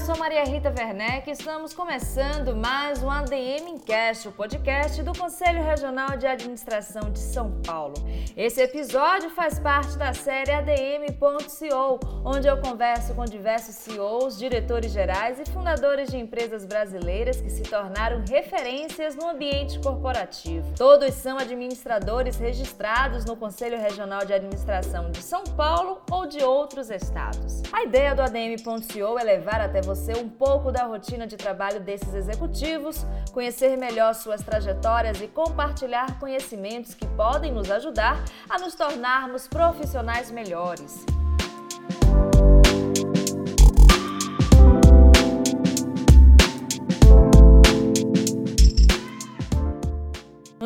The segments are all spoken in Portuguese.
eu sou Maria Rita Werneck e estamos começando mais um ADM Encast, o podcast do Conselho Regional de Administração de São Paulo. Esse episódio faz parte da série ADM.co, onde eu converso com diversos CEOs, diretores gerais e fundadores de empresas brasileiras que se tornaram referências no ambiente corporativo. Todos são administradores registrados no Conselho Regional de Administração de São Paulo ou de outros estados. A ideia do ADM.co é levar até você um pouco da rotina de trabalho desses executivos, conhecer melhor suas trajetórias e compartilhar conhecimentos que podem nos ajudar a nos tornarmos profissionais melhores.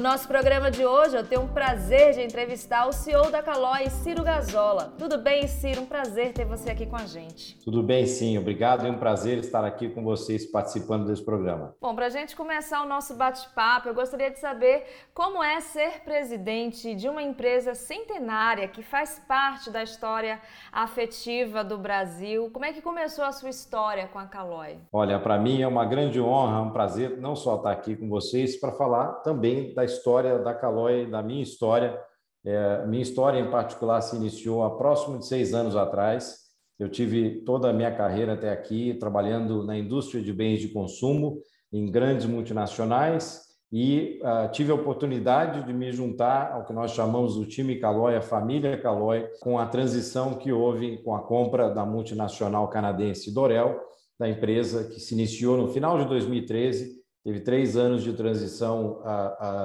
Nosso programa de hoje, eu tenho um prazer de entrevistar o CEO da Calói, Ciro Gazola. Tudo bem, Ciro? Um prazer ter você aqui com a gente. Tudo bem, sim. Obrigado. É um prazer estar aqui com vocês participando desse programa. Bom, para a gente começar o nosso bate-papo, eu gostaria de saber como é ser presidente de uma empresa centenária que faz parte da história afetiva do Brasil. Como é que começou a sua história com a Calói? Olha, para mim é uma grande honra, um prazer não só estar aqui com vocês para falar também da história história da Caloi, da minha história. É, minha história, em particular, se iniciou há próximo de seis anos atrás. Eu tive toda a minha carreira até aqui trabalhando na indústria de bens de consumo, em grandes multinacionais, e uh, tive a oportunidade de me juntar ao que nós chamamos do time Caloi, a família Caloi, com a transição que houve com a compra da multinacional canadense Dorel, da empresa que se iniciou no final de 2013 teve três anos de transição a,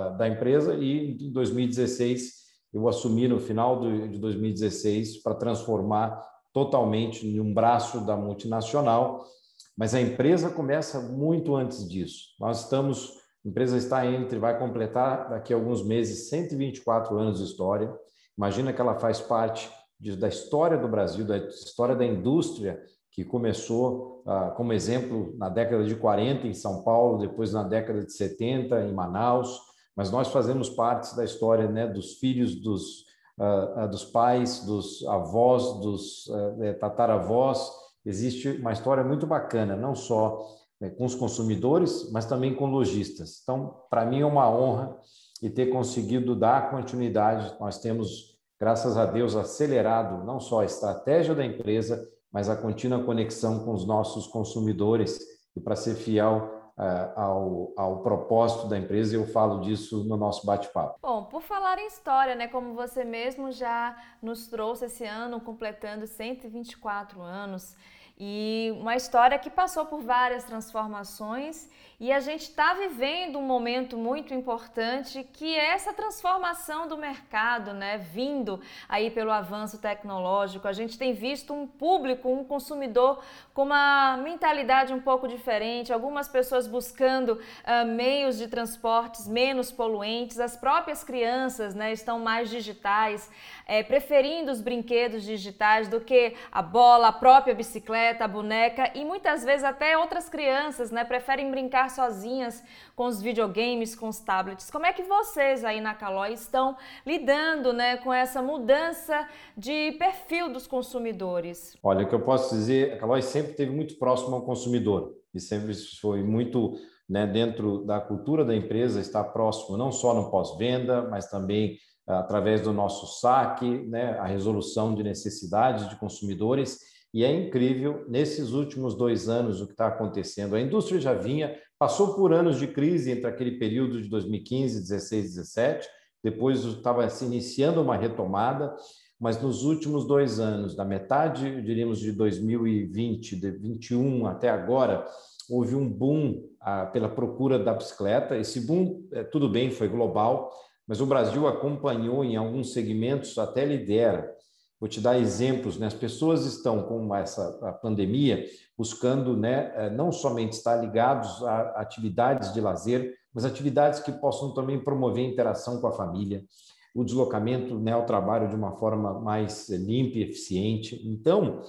a, da empresa e em 2016 eu assumi no final de 2016 para transformar totalmente em um braço da multinacional, mas a empresa começa muito antes disso. Nós estamos, a empresa está entre, vai completar daqui a alguns meses 124 anos de história. Imagina que ela faz parte de, da história do Brasil, da história da indústria que começou ah, como exemplo na década de 40 em São Paulo, depois na década de 70 em Manaus, mas nós fazemos parte da história né, dos filhos dos, ah, ah dos pais, dos avós, dos eh, tataravós. Existe uma história muito bacana, não só né, com os consumidores, mas também com lojistas. Então, para mim é uma honra e ter conseguido dar continuidade. Nós temos, graças a Deus, acelerado não só a estratégia da empresa, mas a contínua conexão com os nossos consumidores e para ser fiel uh, ao, ao propósito da empresa, eu falo disso no nosso bate-papo. Bom, por falar em história, né, como você mesmo já nos trouxe esse ano, completando 124 anos, e uma história que passou por várias transformações e a gente está vivendo um momento muito importante que é essa transformação do mercado, né? Vindo aí pelo avanço tecnológico. A gente tem visto um público, um consumidor com uma mentalidade um pouco diferente, algumas pessoas buscando uh, meios de transportes menos poluentes, as próprias crianças né, estão mais digitais, é, preferindo os brinquedos digitais do que a bola, a própria bicicleta, a boneca e muitas vezes até outras crianças né, preferem brincar sozinhas com os videogames, com os tablets. Como é que vocês aí na Calói estão lidando né, com essa mudança de perfil dos consumidores? Olha, o que eu posso dizer, a Calói sempre esteve muito próximo ao consumidor e sempre foi muito né, dentro da cultura da empresa estar próximo, não só no pós-venda, mas também ah, através do nosso saque, né, a resolução de necessidades de consumidores. E é incrível, nesses últimos dois anos, o que está acontecendo. A indústria já vinha Passou por anos de crise entre aquele período de 2015, 16, 17, depois estava se iniciando uma retomada, mas nos últimos dois anos, da metade, diríamos, de 2020, de 21 até agora, houve um boom ah, pela procura da bicicleta. Esse boom, é, tudo bem, foi global, mas o Brasil acompanhou em alguns segmentos, até lidera. Vou te dar exemplos, né? As pessoas estão com essa pandemia buscando, né, eh, não somente estar ligados a atividades de lazer, mas atividades que possam também promover interação com a família, o deslocamento, né, ao trabalho de uma forma mais limpa e eficiente. Então,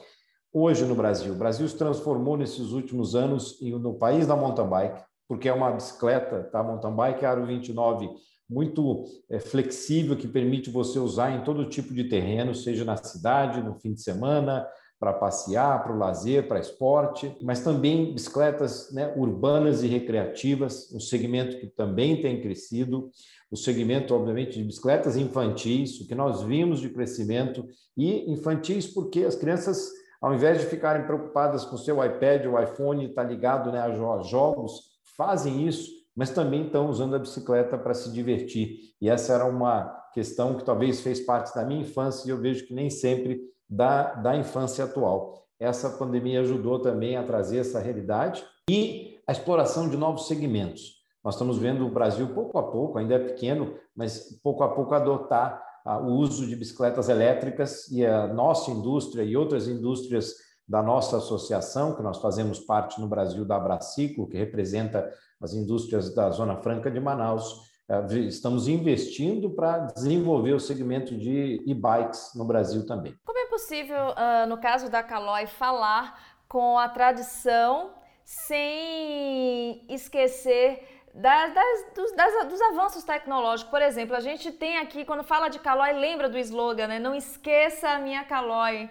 hoje no Brasil, o Brasil se transformou nesses últimos anos no país da mountain bike, porque é uma bicicleta, tá? Mountain bike Aro 29 muito é, flexível que permite você usar em todo tipo de terreno, seja na cidade, no fim de semana, para passear, para o lazer, para esporte, mas também bicicletas né, urbanas e recreativas, um segmento que também tem crescido, o segmento, obviamente, de bicicletas infantis, o que nós vimos de crescimento, e infantis porque as crianças, ao invés de ficarem preocupadas com o seu iPad ou iPhone, está ligado né, a jogos, fazem isso, mas também estão usando a bicicleta para se divertir. E essa era uma questão que talvez fez parte da minha infância e eu vejo que nem sempre da, da infância atual. Essa pandemia ajudou também a trazer essa realidade e a exploração de novos segmentos. Nós estamos vendo o Brasil, pouco a pouco, ainda é pequeno, mas pouco a pouco adotar o uso de bicicletas elétricas e a nossa indústria e outras indústrias da nossa associação, que nós fazemos parte no Brasil da Abraciclo, que representa as indústrias da Zona Franca de Manaus, é, estamos investindo para desenvolver o segmento de e-bikes no Brasil também. Como é possível, uh, no caso da Caloi, falar com a tradição sem esquecer das, das, dos, das, dos, avanços tecnológicos. Por exemplo, a gente tem aqui, quando fala de Caloi, lembra do slogan, né? Não esqueça a minha Caloi.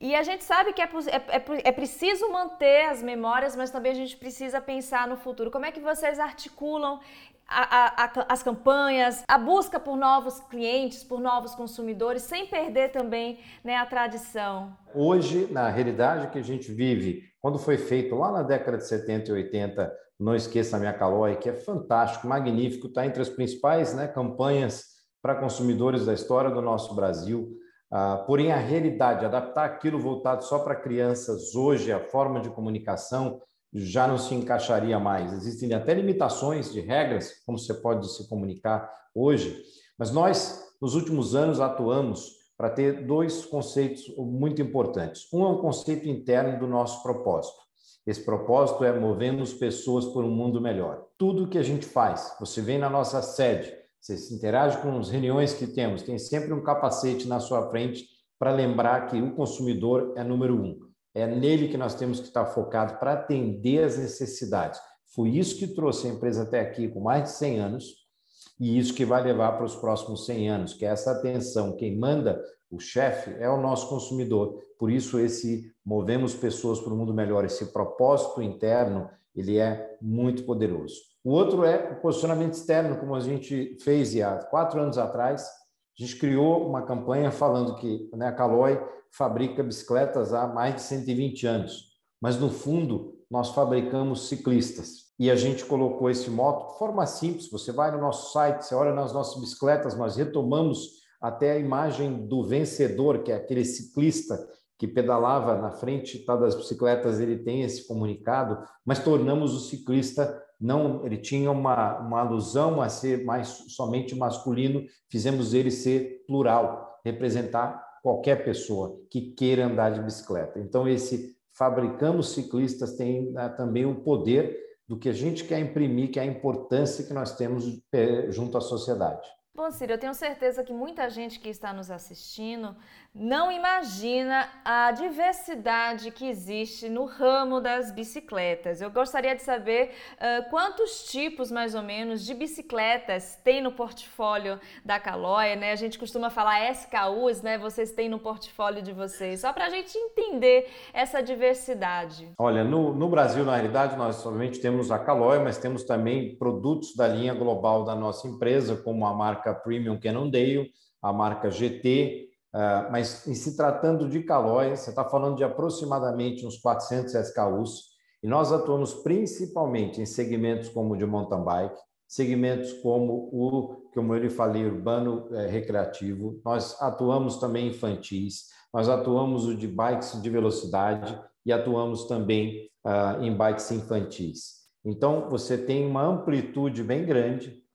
E a gente sabe que é, é, é, é, preciso manter as memórias, mas também a gente precisa pensar no futuro. Como é que vocês articulam a, a, as campanhas, a busca por novos clientes, por novos consumidores, sem perder também né, a tradição? Hoje, na realidade que a gente vive, quando foi feito lá na década de 70 e 80, Não Esqueça a Minha Calói, que é fantástico, magnífico, está entre as principais né, campanhas para consumidores da história do nosso Brasil. Ah, porém, a realidade, adaptar aquilo voltado só para crianças hoje, a forma de comunicação, já não se encaixaria mais. Existem até limitações de regras, como você pode se comunicar hoje, mas nós, nos últimos anos, atuamos para ter dois conceitos muito importantes. Um é o conceito interno do nosso propósito. Esse propósito é movemos pessoas por um mundo melhor. Tudo que a gente faz, você vem na nossa sede, você se interage com as reuniões que temos, tem sempre um capacete na sua frente para lembrar que o consumidor é número um. É nele que nós temos que estar focado para atender as necessidades. Foi isso que trouxe a empresa até aqui com mais de 100 anos e isso que vai levar para os próximos 100 anos, que é essa atenção. Quem manda, o chefe, é o nosso consumidor. Por isso, esse movemos pessoas para um mundo melhor, esse propósito interno, ele é muito poderoso. O outro é o posicionamento externo, como a gente fez há quatro anos atrás. A gente criou uma campanha falando que né, a Caloi fabrica bicicletas há mais de 120 anos, mas no fundo nós fabricamos ciclistas. E a gente colocou esse moto de forma simples. Você vai no nosso site, você olha nas nossas bicicletas, nós retomamos até a imagem do vencedor, que é aquele ciclista que pedalava na frente tá, das bicicletas, ele tem esse comunicado, mas tornamos o ciclista não, ele tinha uma, uma alusão a ser mais somente masculino, fizemos ele ser plural, representar qualquer pessoa que queira andar de bicicleta. Então, esse fabricamos ciclistas tem né, também o poder do que a gente quer imprimir, que é a importância que nós temos é, junto à sociedade. Bom, Ciro, eu tenho certeza que muita gente que está nos assistindo não imagina a diversidade que existe no ramo das bicicletas. Eu gostaria de saber uh, quantos tipos, mais ou menos, de bicicletas tem no portfólio da Calóia, né? A gente costuma falar SKUs, né? Vocês têm no portfólio de vocês, só para a gente entender essa diversidade. Olha, no, no Brasil, na realidade, nós somente temos a Calóia, mas temos também produtos da linha global da nossa empresa, como a marca Premium Cannondale, a marca GT, Uh, mas em se tratando de calóis, você está falando de aproximadamente uns 400 SKUs, e nós atuamos principalmente em segmentos como o de mountain bike, segmentos como o, como eu lhe falei, urbano é, recreativo, nós atuamos também infantis, nós atuamos o de bikes de velocidade e atuamos também uh, em bikes infantis. Então, você tem uma amplitude bem grande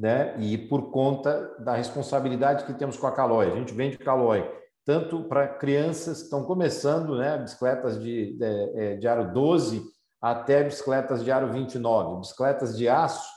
né? E por conta da responsabilidade que temos com a Caloi. A gente vende Caloi tanto para crianças que estão começando, né? Bicicletas de, de, é, de aro 12 até bicicletas de aro 29, bicicletas de aço,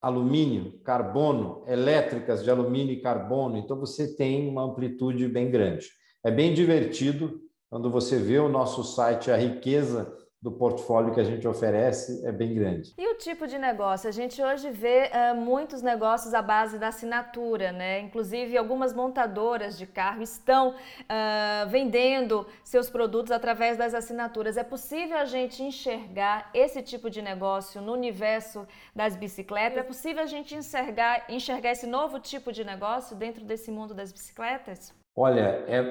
alumínio, carbono, elétricas de alumínio e carbono. Então você tem uma amplitude bem grande. É bem divertido quando você vê o nosso site, a riqueza do portfólio que a gente oferece é bem grande. E o tipo de negócio? A gente hoje vê uh, muitos negócios à base da assinatura, né? Inclusive, algumas montadoras de carro estão uh, vendendo seus produtos através das assinaturas. É possível a gente enxergar esse tipo de negócio no universo das bicicletas? É possível a gente enxergar, enxergar esse novo tipo de negócio dentro desse mundo das bicicletas? Olha, é,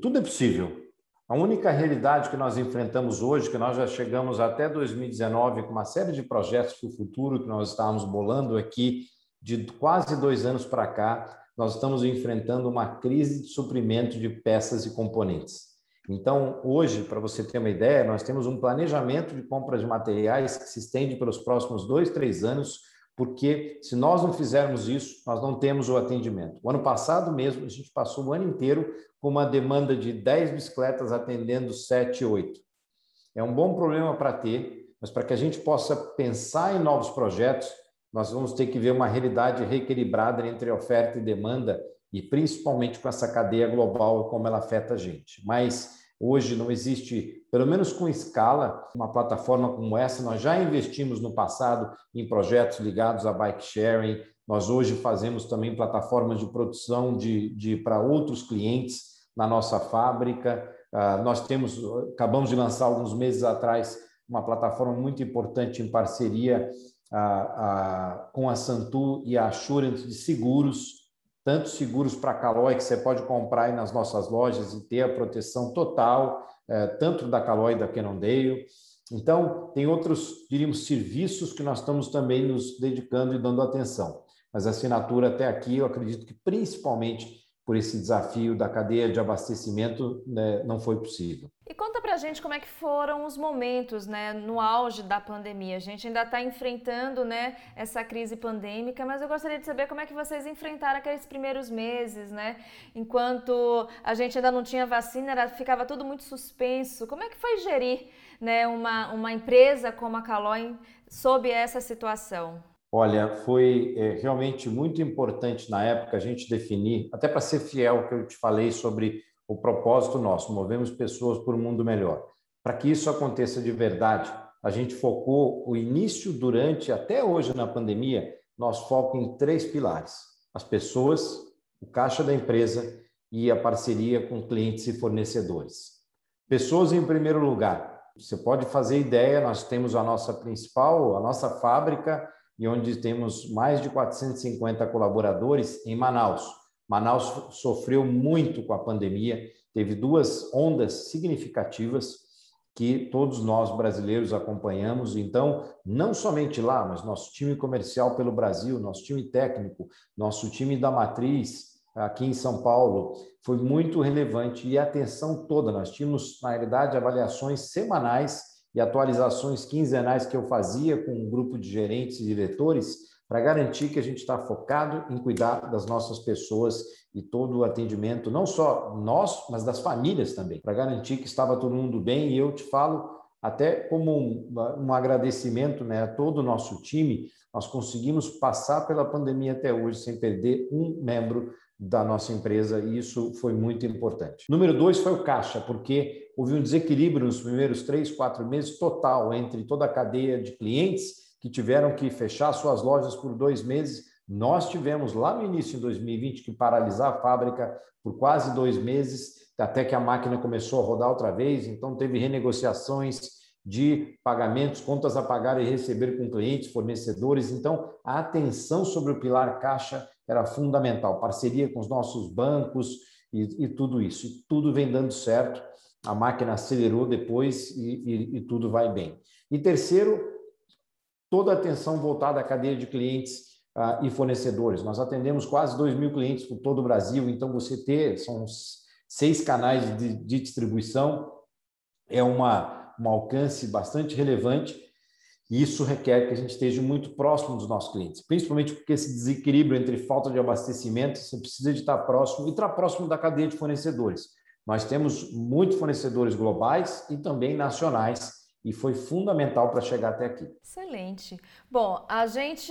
tudo é possível. A única realidade que nós enfrentamos hoje, que nós já chegamos até 2019 com uma série de projetos para o futuro que nós estávamos bolando aqui, de quase dois anos para cá, nós estamos enfrentando uma crise de suprimento de peças e componentes. Então, hoje, para você ter uma ideia, nós temos um planejamento de compra de materiais que se estende pelos próximos dois, três anos, porque se nós não fizermos isso, nós não temos o atendimento. O ano passado mesmo, a gente passou o ano inteiro com uma demanda de 10 bicicletas atendendo 7, 8. É um bom problema para ter, mas para que a gente possa pensar em novos projetos, nós vamos ter que ver uma realidade reequilibrada entre oferta e demanda, e principalmente com essa cadeia global, como ela afeta a gente. Mas Hoje não existe, pelo menos com escala, uma plataforma como essa. Nós já investimos no passado em projetos ligados a bike sharing. Nós hoje fazemos também plataformas de produção de, de para outros clientes na nossa fábrica. Uh, nós temos, acabamos de lançar alguns meses atrás uma plataforma muito importante em parceria uh, uh, com a Santu e a Assurance de seguros tanto seguros para Calói, que você pode comprar nas nossas lojas e ter a proteção total, é, tanto da Calói da Cannondale. Então, tem outros, diríamos, serviços que nós estamos também nos dedicando e dando atenção. Mas a assinatura até aqui, eu acredito que principalmente por esse desafio da cadeia de abastecimento, né, não foi possível. Conta pra gente como é que foram os momentos, né, no auge da pandemia. A gente ainda está enfrentando, né, essa crise pandêmica, mas eu gostaria de saber como é que vocês enfrentaram aqueles primeiros meses, né, enquanto a gente ainda não tinha vacina, era, ficava tudo muito suspenso. Como é que foi gerir, né, uma, uma empresa como a Caloi sob essa situação? Olha, foi é, realmente muito importante na época a gente definir, até para ser fiel ao que eu te falei sobre o propósito nosso, movemos pessoas por um mundo melhor. Para que isso aconteça de verdade, a gente focou o início, durante, até hoje na pandemia, nosso foco em três pilares: as pessoas, o caixa da empresa e a parceria com clientes e fornecedores. Pessoas em primeiro lugar. Você pode fazer ideia, nós temos a nossa principal, a nossa fábrica e onde temos mais de 450 colaboradores em Manaus. Manaus sofreu muito com a pandemia, teve duas ondas significativas que todos nós brasileiros acompanhamos. Então, não somente lá, mas nosso time comercial pelo Brasil, nosso time técnico, nosso time da matriz aqui em São Paulo, foi muito relevante e a atenção toda. Nós tínhamos, na realidade, avaliações semanais e atualizações quinzenais que eu fazia com um grupo de gerentes e diretores para garantir que a gente está focado em cuidar das nossas pessoas e todo o atendimento, não só nós, mas das famílias também, para garantir que estava todo mundo bem. E eu te falo, até como um, um agradecimento né, a todo o nosso time, nós conseguimos passar pela pandemia até hoje sem perder um membro da nossa empresa e isso foi muito importante. Número dois foi o caixa, porque houve um desequilíbrio nos primeiros três, quatro meses total entre toda a cadeia de clientes que tiveram que fechar suas lojas por dois meses. Nós tivemos lá no início de 2020 que paralisar a fábrica por quase dois meses, até que a máquina começou a rodar outra vez. Então, teve renegociações de pagamentos, contas a pagar e receber com clientes, fornecedores. Então, a atenção sobre o pilar caixa era fundamental, parceria com os nossos bancos e, e tudo isso. E tudo vem dando certo, a máquina acelerou depois e, e, e tudo vai bem. E terceiro, toda a atenção voltada à cadeia de clientes uh, e fornecedores. Nós atendemos quase 2 mil clientes por todo o Brasil, então você ter, são seis canais de, de distribuição, é uma, um alcance bastante relevante e isso requer que a gente esteja muito próximo dos nossos clientes, principalmente porque esse desequilíbrio entre falta de abastecimento, você precisa de estar próximo e estar próximo da cadeia de fornecedores. Nós temos muitos fornecedores globais e também nacionais, e foi fundamental para chegar até aqui. Excelente. Bom, a gente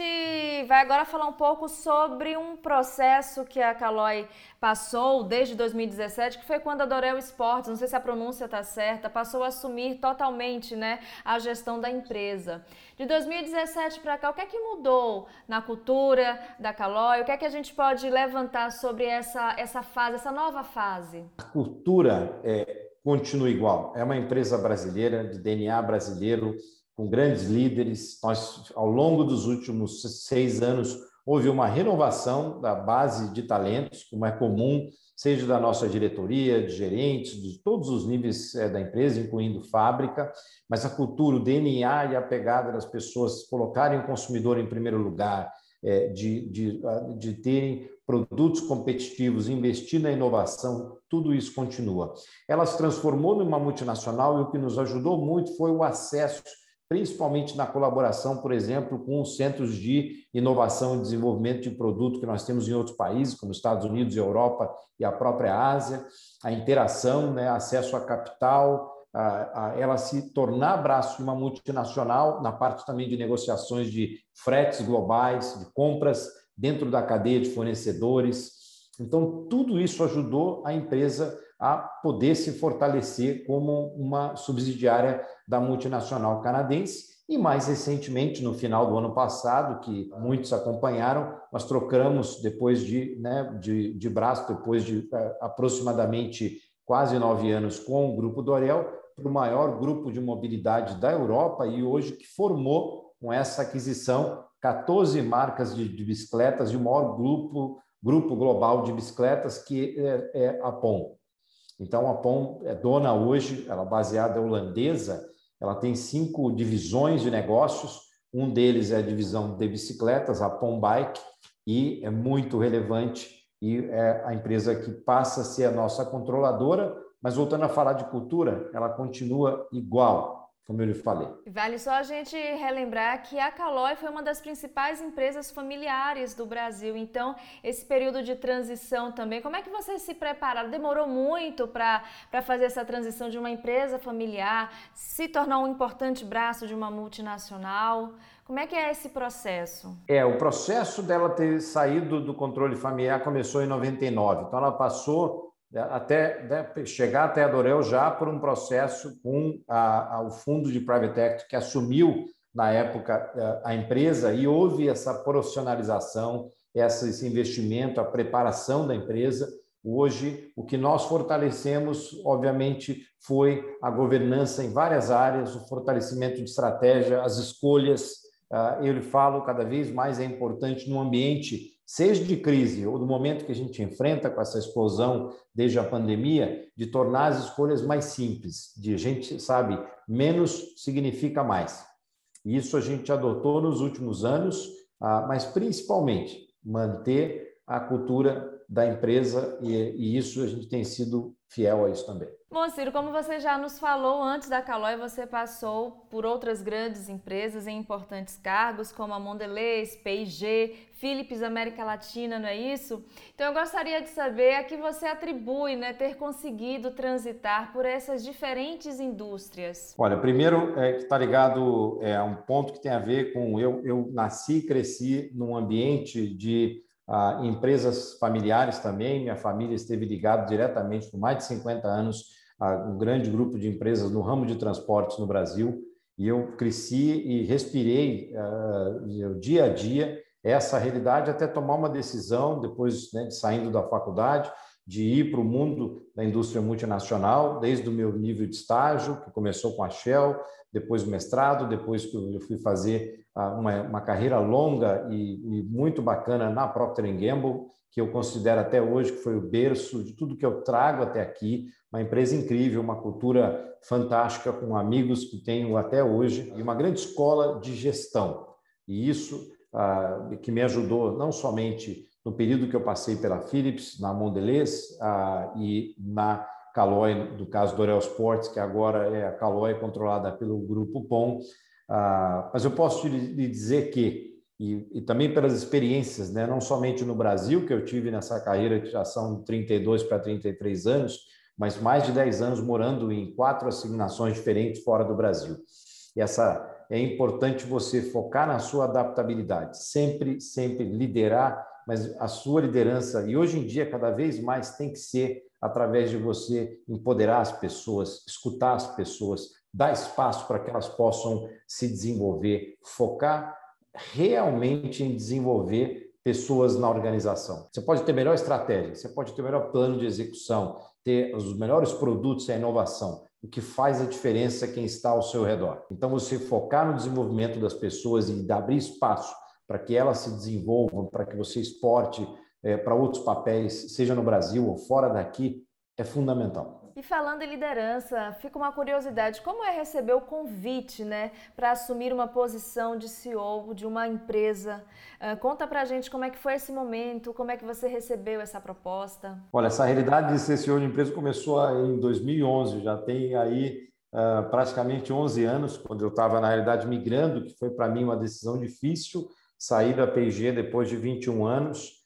vai agora falar um pouco sobre um processo que a Caloi passou desde 2017, que foi quando a Dorel Esportes, não sei se a pronúncia está certa, passou a assumir totalmente né, a gestão da empresa. De 2017 para cá, o que é que mudou na cultura da Caloi? O que é que a gente pode levantar sobre essa, essa fase, essa nova fase? A cultura é, continua igual. É uma empresa brasileira, de DNA brasileiro, com grandes líderes. Nós, ao longo dos últimos seis anos, houve uma renovação da base de talentos, como é comum, seja da nossa diretoria, de gerentes, de todos os níveis é, da empresa, incluindo fábrica, mas a cultura, o DNA e a pegada das pessoas colocarem o consumidor em primeiro lugar, de, de, de terem produtos competitivos, investir na inovação, tudo isso continua. Ela se transformou numa multinacional e o que nos ajudou muito foi o acesso, principalmente na colaboração, por exemplo, com os centros de inovação e desenvolvimento de produto que nós temos em outros países, como Estados Unidos, Europa e a própria Ásia, a interação, né, acesso a capital, ela se tornar braço de uma multinacional na parte também de negociações de fretes globais, de compras dentro da cadeia de fornecedores. Então, tudo isso ajudou a empresa a poder se fortalecer como uma subsidiária da multinacional canadense. E mais recentemente, no final do ano passado, que muitos acompanharam, nós trocamos depois de, né, de, de braço, depois de uh, aproximadamente quase nove anos com o Grupo Dorel, para o maior grupo de mobilidade da Europa e hoje que formou com essa aquisição 14 marcas de, de bicicletas e o maior grupo, grupo global de bicicletas, que é, é a POM. Então, a POM é dona hoje, ela é baseada holandesa, ela tem cinco divisões de negócios, um deles é a divisão de bicicletas, a POM Bike, e é muito relevante e é a empresa que passa a ser a nossa controladora, mas voltando a falar de cultura, ela continua igual como eu lhe falei. Vale só a gente relembrar que a Caloi foi uma das principais empresas familiares do Brasil. Então, esse período de transição também, como é que vocês se prepararam? Demorou muito para fazer essa transição de uma empresa familiar, se tornar um importante braço de uma multinacional? Como é que é esse processo? É, o processo dela ter saído do controle familiar começou em 99. Então, ela passou até né, chegar até a Dorel já por um processo com a, a, o fundo de private equity que assumiu na época eh, a empresa e houve essa profissionalização, esse investimento, a preparação da empresa. Hoje, o que nós fortalecemos, obviamente, foi a governança em várias áreas, o fortalecimento de estratégia, as escolhas. Ah, eu lhe falo, cada vez mais é importante no ambiente seja de crise ou do momento que a gente enfrenta com essa explosão desde a pandemia, de tornar as escolhas mais simples, de a gente sabe, menos significa mais. Isso a gente adotou nos últimos anos, ah, mas principalmente manter a cultura da empresa e, isso a gente tem sido fiel a isso também. Bom, Ciro, como você já nos falou, antes da Calói você passou por outras grandes empresas em importantes cargos, como a Mondelez, P&G, Philips América Latina, não é isso? Então eu gostaria de saber a que você atribui né, ter conseguido transitar por essas diferentes indústrias. Olha, primeiro é, está ligado é, a um ponto que tem a ver com eu, eu nasci e cresci num ambiente de ah, empresas familiares também. Minha família esteve ligada diretamente por mais de 50 anos a um grande grupo de empresas no ramo de transportes no Brasil. E eu cresci e respirei uh, dia a dia essa realidade até tomar uma decisão, depois né, saindo da faculdade, de ir para o mundo da indústria multinacional, desde o meu nível de estágio, que começou com a Shell, depois o mestrado, depois que eu fui fazer ah, uma, uma carreira longa e, e, muito bacana na Procter Gamble, que eu considero até hoje que foi o berço de tudo que eu trago até aqui, uma empresa incrível, uma cultura fantástica, com amigos que tenho até hoje, e uma grande escola de gestão. E isso ah, que me ajudou não somente no período que eu passei pela Philips, na Mondelez ah, e na Caloi, do caso do Orel Sports, que agora é a Caloi controlada pelo grupo POM. Ah, mas eu posso lhe dizer que, e, e, também pelas experiências, né, não somente no Brasil, que eu tive nessa carreira, que já são 32 para 33 anos, mas mais de 10 anos morando em quatro assignações diferentes fora do Brasil. E essa é importante você focar na sua adaptabilidade, sempre, sempre liderar, mas a sua liderança, e hoje em dia cada vez mais tem que ser através de você empoderar as pessoas, escutar as pessoas, dar espaço para que elas possam se desenvolver, focar realmente em desenvolver pessoas na organização. Você pode ter melhor estratégia, você pode ter melhor plano de execução, ter os melhores produtos e a inovação. O que faz a diferença é quem está ao seu redor. Então, você focar no desenvolvimento das pessoas e abrir espaço para que elas se desenvolvam, para que você exporte é, para outros papéis, seja no Brasil ou fora daqui, é fundamental. E falando em liderança, fica uma curiosidade, como é receber o convite, né, para assumir uma posição de CEO de uma empresa? Uh, conta pra gente como é que foi esse momento, como é que você recebeu essa proposta? Olha, essa realidade de ser CEO de empresa começou em 2011, já tem aí uh, praticamente 11 anos, quando eu estava na realidade migrando, que foi para mim uma decisão difícil, sair da P&G depois de 21 anos,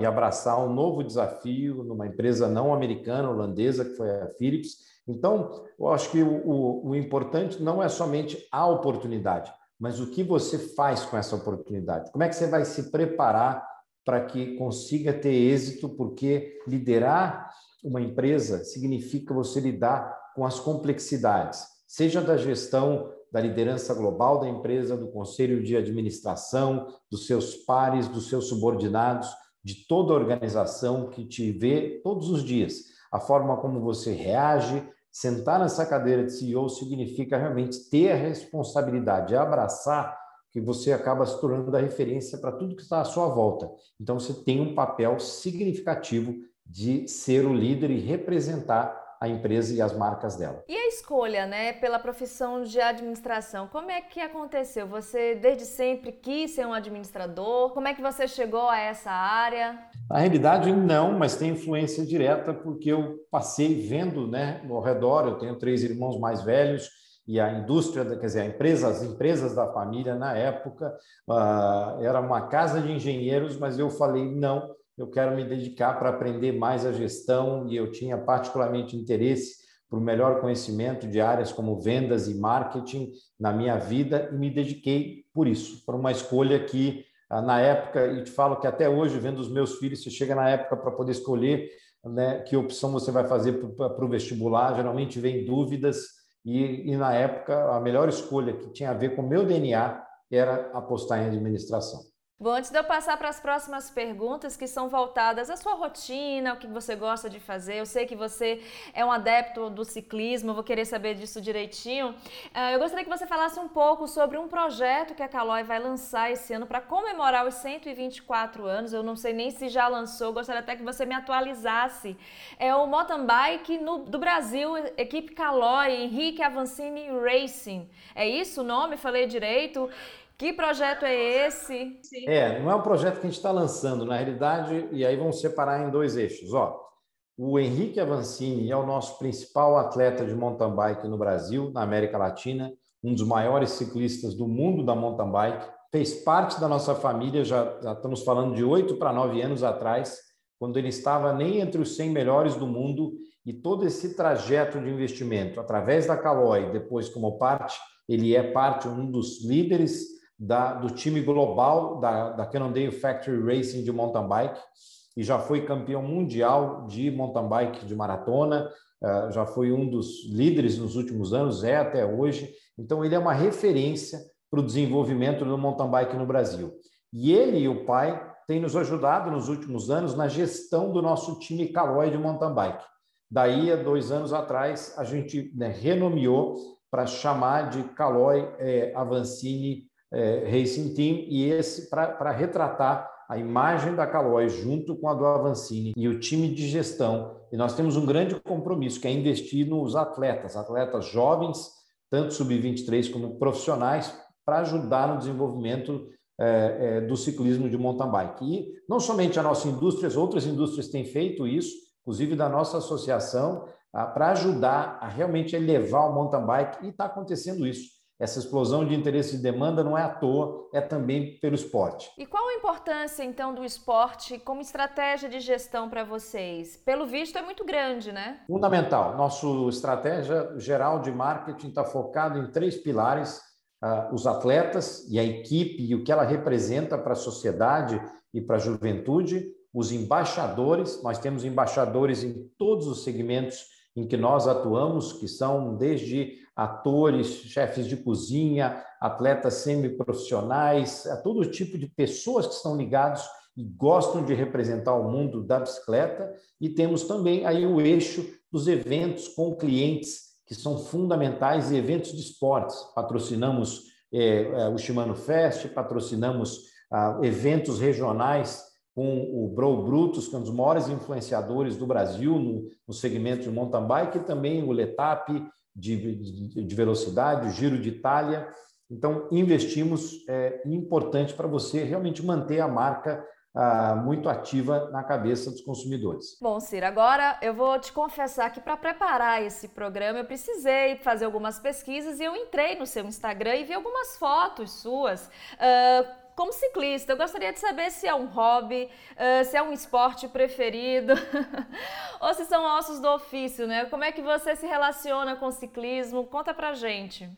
e abraçar um novo desafio numa empresa não americana, holandesa, que foi a Philips. Então, eu acho que o, o, o importante não é somente a oportunidade, mas o que você faz com essa oportunidade. Como é que você vai se preparar para que consiga ter êxito, porque liderar uma empresa significa você lidar com as complexidades, seja da gestão da liderança global da empresa, do conselho de administração, dos seus pares, dos seus subordinados, de toda a organização que te vê todos os dias. A forma como você reage, sentar nessa cadeira de CEO significa realmente ter a responsabilidade, abraçar que você acaba se tornando a referência para tudo que está à sua volta. Então você tem um papel significativo de ser o líder e representar a empresa e as marcas dela. E a escolha, né, pela profissão de administração, como é que aconteceu? Você desde sempre quis ser um administrador? Como é que você chegou a essa área? Na realidade, não, mas tem influência direta porque eu passei vendo, né, ao redor. Eu tenho três irmãos mais velhos e a indústria, quer dizer, a empresa, as empresas da família na época uh, era uma casa de engenheiros, mas eu falei não eu quero me dedicar para aprender mais a gestão e eu tinha particularmente interesse por melhor conhecimento de áreas como vendas e marketing na minha vida e me dediquei por isso, por uma escolha que ah, na época, e te falo que até hoje, vendo os meus filhos, você chega na época para poder escolher né, que opção você vai fazer para o vestibular, geralmente vem dúvidas, e, e na época a melhor escolha que tinha a ver com o meu DNA era apostar em administração. Bom, antes de eu passar para as próximas perguntas que são voltadas à sua rotina, o que você gosta de fazer, eu sei que você é um adepto do ciclismo, vou querer saber disso direitinho. Uh, eu gostaria que você falasse um pouco sobre um projeto que a Caloi vai lançar esse ano para comemorar os 124 anos. Eu não sei nem se já lançou, gostaria até que você me atualizasse. É o mountain bike no, do Brasil, equipe Caloi, Henrique Avancini Racing. É isso o nome? Falei direito? Que projeto é esse? É, não é um projeto que a gente está lançando, na realidade, e aí vamos separar em dois eixos. Ó, o Henrique Avancini é o nosso principal atleta de mountain bike no Brasil, na América Latina, um dos maiores ciclistas do mundo da mountain bike. Fez parte da nossa família, já, já estamos falando de oito para nove anos atrás, quando ele estava nem entre os 100 melhores do mundo, e todo esse trajeto de investimento, através da Caloi, depois como parte, ele é parte, um dos líderes da, do time global da, da Cannondale Factory Racing de mountain bike e já foi campeão mundial de mountain bike de maratona, uh, já foi um dos líderes nos últimos anos, é até hoje. Então, ele é uma referência para o desenvolvimento do mountain bike no Brasil. E ele e o pai têm nos ajudado nos últimos anos na gestão do nosso time Caloi de mountain bike. Daí, há dois anos atrás, a gente né, renomeou para chamar de Caloi é, Avancini é, Racing Team e esse para retratar a imagem da Caloi junto com a do Avancini e o time de gestão. E nós temos um grande compromisso, que é investir nos atletas, atletas jovens, tanto sub-23 como profissionais, para ajudar no desenvolvimento é, é, do ciclismo de mountain bike. E não somente a nossa indústria, as outras indústrias têm feito isso, inclusive da nossa associação, para ajudar a realmente elevar o mountain bike, e está acontecendo isso. Essa explosão de interesse e demanda não é à toa, é também pelo esporte. E qual a importância, então, do esporte como estratégia de gestão para vocês? Pelo visto, é muito grande, né? Fundamental. Nossa estratégia geral de marketing está focada em três pilares: uh, os atletas e a equipe e o que ela representa para a sociedade e para a juventude, os embaixadores, nós temos embaixadores em todos os segmentos em que nós atuamos, que são desde atores, chefes de cozinha, atletas semiprofissionais, a todo tipo de pessoas que estão ligados e gostam de representar o mundo da bicicleta, e temos também aí o eixo dos eventos com clientes que são fundamentais e eventos de esportes. Patrocinamos é, é, o Shimano Fest, patrocinamos ah, eventos regionais com o Bro Brutus, que é um dos maiores influenciadores do Brasil no, no segmento de mountain bike, e também o Letap de, de, de velocidade, Giro de Itália. Então, investimos, é importante para você realmente manter a marca ah, muito ativa na cabeça dos consumidores. Bom, Ciro, agora eu vou te confessar que para preparar esse programa eu precisei fazer algumas pesquisas e eu entrei no seu Instagram e vi algumas fotos suas. Uh, como ciclista, eu gostaria de saber se é um hobby, uh, se é um esporte preferido, ou se são ossos do ofício, né? Como é que você se relaciona com o ciclismo? Conta pra gente.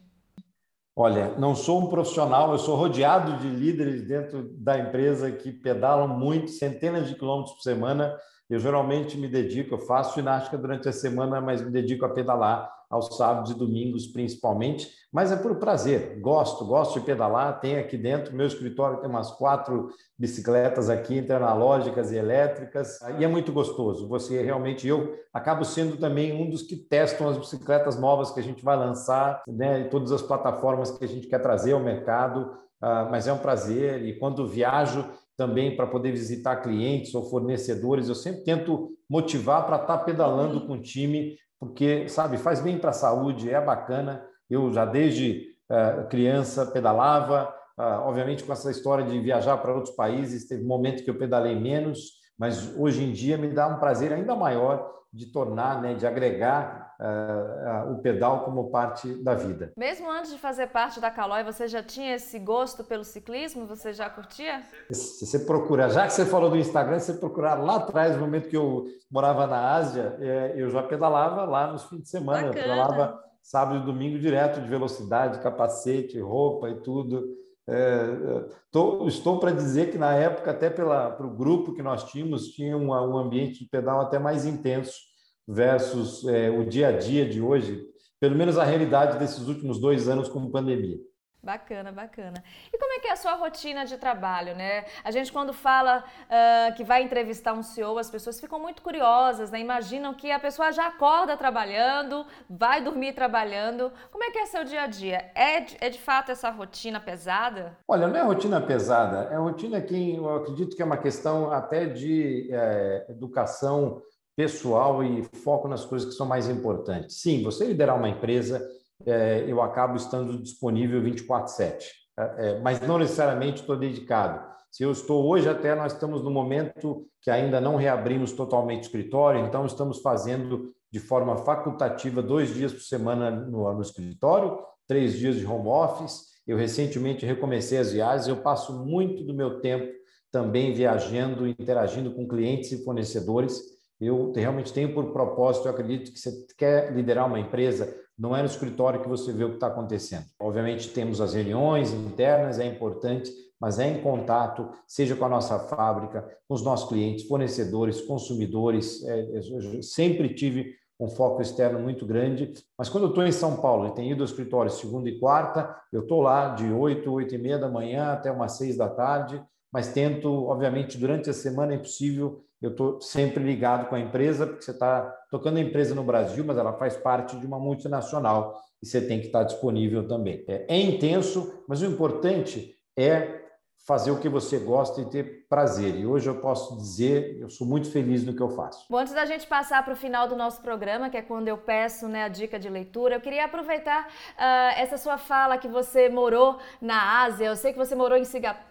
Olha, não sou um profissional, eu sou rodeado de líderes dentro da empresa que pedalam muito, centenas de quilômetros por semana. Eu geralmente me dedico, eu faço ginástica durante a semana, mas me dedico a pedalar aos sábados e domingos principalmente, mas é por prazer, gosto, gosto de pedalar, tem aqui dentro, meu escritório tem umas quatro bicicletas aqui, entre analógicas e elétricas, e é muito gostoso, você realmente, eu acabo sendo também um dos que testam as bicicletas novas que a gente vai lançar, né, e todas as plataformas que a gente quer trazer ao mercado, uh, mas é um prazer, e quando viajo também para poder visitar clientes ou fornecedores, eu sempre tento motivar para estar pedalando com o time, porque, sabe, faz bem para a saúde, é bacana. Eu já desde uh, criança pedalava, uh, obviamente com essa história de viajar para outros países, teve um momento que eu pedalei menos, mas hoje em dia me dá um prazer ainda maior de tornar, né, de agregar uh, uh, o pedal como parte da vida. Mesmo antes de fazer parte da Calói, você já tinha esse gosto pelo ciclismo? Você já curtia? Se você procurar, já que você falou do Instagram, se você procurar lá atrás, no momento que eu morava na Ásia, é, eu já pedalava lá nos fins de semana, Bacana. eu pedalava sábado e domingo direto de velocidade, capacete, roupa e tudo. É, tô, estou para dizer que na época, até para o grupo que nós tínhamos, tinha um, um ambiente de pedal até mais intenso versus é, o dia a dia de hoje, pelo menos a realidade desses últimos dois anos como pandemia. Bacana, bacana. E como é que é a sua rotina de trabalho, né? A gente quando fala uh, que vai entrevistar um CEO, as pessoas ficam muito curiosas, né? Imaginam que a pessoa já acorda trabalhando, vai dormir trabalhando. Como é que é seu dia a dia? É de, é de fato essa rotina pesada? Olha, não é rotina pesada, é rotina que eu acredito que é uma questão até de é, educação pessoal e foco nas coisas que são mais importantes. Sim, você liderar uma empresa é, eu acabo estando disponível 24/7, é, é, mas não necessariamente estou dedicado. Se eu estou hoje até nós estamos no momento que ainda não reabrimos totalmente o escritório, então estamos fazendo de forma facultativa dois dias por semana no, no escritório, três dias de home office. Eu recentemente recomecei as viagens, eu passo muito do meu tempo também viajando, interagindo com clientes e fornecedores. Eu realmente tenho por propósito, eu acredito que você quer liderar uma empresa, não é no escritório que você vê o que está acontecendo. Obviamente, temos as reuniões internas, é importante, mas é em contato, seja com a nossa fábrica, com os nossos clientes, fornecedores, consumidores. É, eu sempre tive um foco externo muito grande, mas quando eu estou em São Paulo e tenho ido ao escritório segunda e quarta, eu estou lá de 8, 8 e meia da manhã até umas 6 da tarde, mas tento, obviamente, durante a semana é possível eu estou sempre ligado com a empresa, porque você está tocando a empresa no Brasil, mas ela faz parte de uma multinacional e você tem que estar disponível também. É, é intenso, mas o importante é fazer o que você gosta e ter prazer. E hoje eu posso dizer, eu sou muito feliz no que eu faço. Bom, antes da gente passar para o final do nosso programa, que é quando eu peço né, a dica de leitura, eu queria aproveitar uh, essa sua fala que você morou na Ásia. Eu sei que você morou em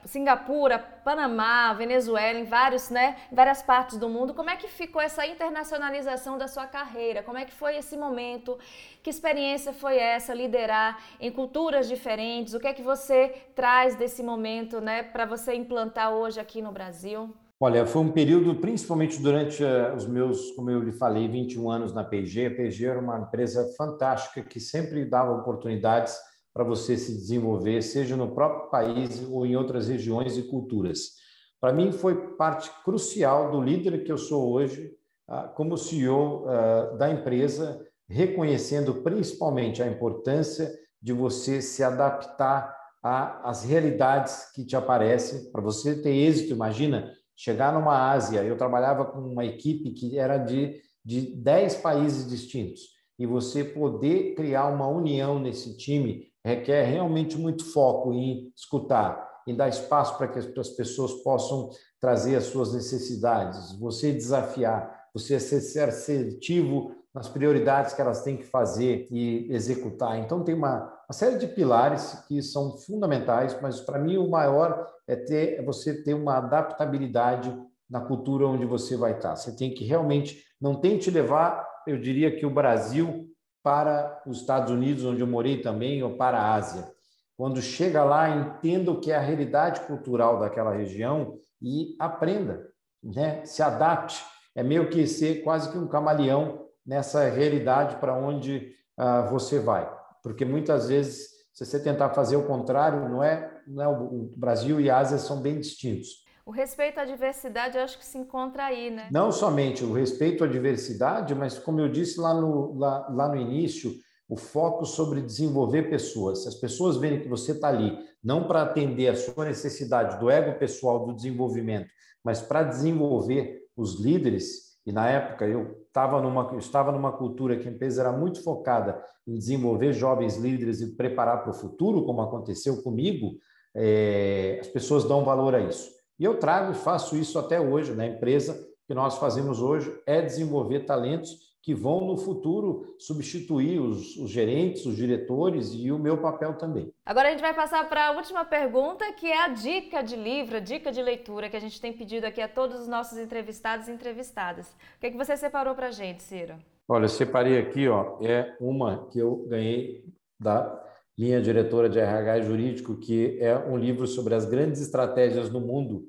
Singapura, Panamá, Venezuela, em vários, né, várias partes do mundo. Como é que ficou essa internacionalização da sua carreira? Como é que foi esse momento? Que experiência foi essa liderar em culturas diferentes? O que é que você traz desse momento, né, para você implantar hoje aqui no Brasil? Olha, foi um período, principalmente durante uh, os meus, como eu lhe falei, 21 anos na P&G. A P&G era uma empresa fantástica que sempre dava oportunidades para você se desenvolver, seja no próprio país ou em outras regiões e culturas. Para mim, foi parte crucial do líder que eu sou hoje, uh, como CEO uh, da empresa, reconhecendo principalmente a importância de você se adaptar às realidades que te aparecem. Para você ter êxito, imagina chegar numa Ásia. Eu trabalhava com uma equipe que era de, de 10 países distintos. E você poder criar uma união nesse time requer realmente muito foco em escutar, em dar espaço para que as pessoas possam trazer as suas necessidades, você desafiar, você ser assertivo nas prioridades que elas têm que fazer e executar. Então, tem uma, uma série de pilares que são fundamentais, mas para mim o maior é, ter, é você ter uma adaptabilidade na cultura onde você vai estar. Você tem que realmente, não tente levar, eu diria que o Brasil para os Estados Unidos, onde eu morei também, ou para a Ásia. Quando chega lá, entenda o que é a realidade cultural daquela região e aprenda, né? se adapte. É meio que ser quase que um camaleão nessa realidade para onde uh, você vai. Porque muitas vezes, se você tentar fazer o contrário, não é, não é o, Brasil e a Ásia são bem distintos. O respeito à diversidade, eu acho que se encontra aí, né? Não somente o respeito à diversidade, mas como eu disse lá no, lá, lá no início, o foco sobre desenvolver pessoas. Se as pessoas verem que você está ali, não para atender a sua necessidade do ego pessoal do desenvolvimento, mas para desenvolver os líderes, e na época eu, tava numa, eu estava numa cultura que a empresa era muito focada em desenvolver jovens líderes e preparar para o futuro, como aconteceu comigo, é, as pessoas dão valor a isso. E eu trago e faço isso até hoje na empresa. que nós fazemos hoje é desenvolver talentos que vão no futuro substituir os, os, gerentes, os diretores e o meu papel também. Agora a gente vai passar para a última pergunta, que é a dica de livro, a dica de leitura que a gente tem pedido aqui a todos os nossos entrevistados e entrevistadas. O que, é que você separou para a gente, Ciro? Olha, eu separei aqui, ó, é uma que eu ganhei da minha diretora de RH Jurídico, que é um livro sobre as grandes estratégias no mundo,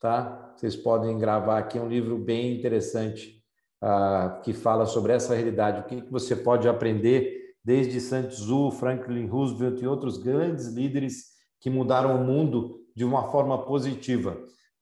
tá? Vocês podem gravar aqui, é um livro bem interessante, que fala sobre essa realidade, o que, que você pode aprender desde Sun Tzu, Franklin Roosevelt e outros grandes líderes que mudaram o mundo de uma forma positiva.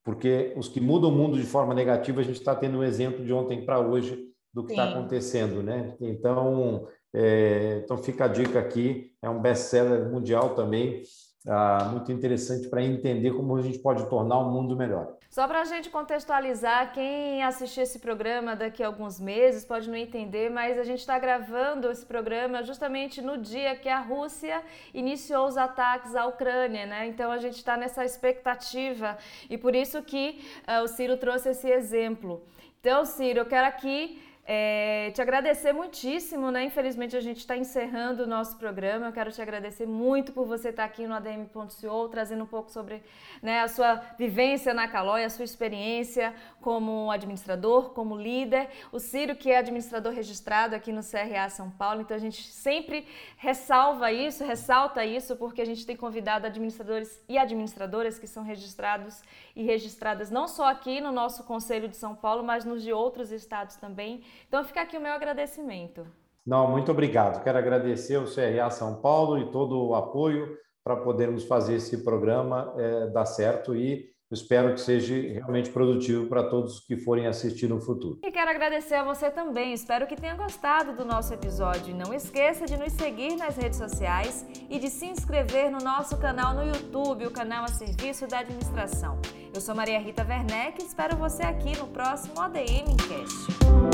Porque os que mudam o mundo de forma negativa, a gente está tendo um exemplo de ontem para hoje do que está acontecendo, né? Então, é, então fica a dica aqui, é um best-seller mundial também, ah, muito interessante para entender como a gente pode tornar o mundo melhor. Só para a gente contextualizar, quem assistir esse programa daqui a alguns meses pode não entender, mas a gente está gravando esse programa justamente no dia que a Rússia iniciou os ataques à Ucrânia, né? Então a gente está nessa expectativa e por isso que uh, o Ciro trouxe esse exemplo. Então, Ciro, eu quero aqui é, te agradecer muitíssimo, né? Infelizmente a gente está encerrando o nosso programa. Eu quero te agradecer muito por você estar tá aqui no ADM.co, trazendo um pouco sobre né, a sua vivência na Calói, a sua experiência como administrador, como líder. O Ciro, que é administrador registrado aqui no CRA São Paulo, então a gente sempre ressalva isso, ressalta isso, porque a gente tem convidado administradores e administradoras que são registrados e registradas não só aqui no nosso Conselho de São Paulo, mas nos de outros estados também. Então fica aqui o meu agradecimento. Não, muito obrigado. Quero agradecer ao CRA São Paulo e todo o apoio para podermos fazer esse programa é, dar certo e espero que seja realmente produtivo para todos que forem assistir no futuro. E quero agradecer a você também. Espero que tenha gostado do nosso episódio. Não esqueça de nos seguir nas redes sociais e de se inscrever no nosso canal no YouTube, o canal a serviço da administração. Eu sou Maria Rita Werneck e espero você aqui no próximo ADM Cast.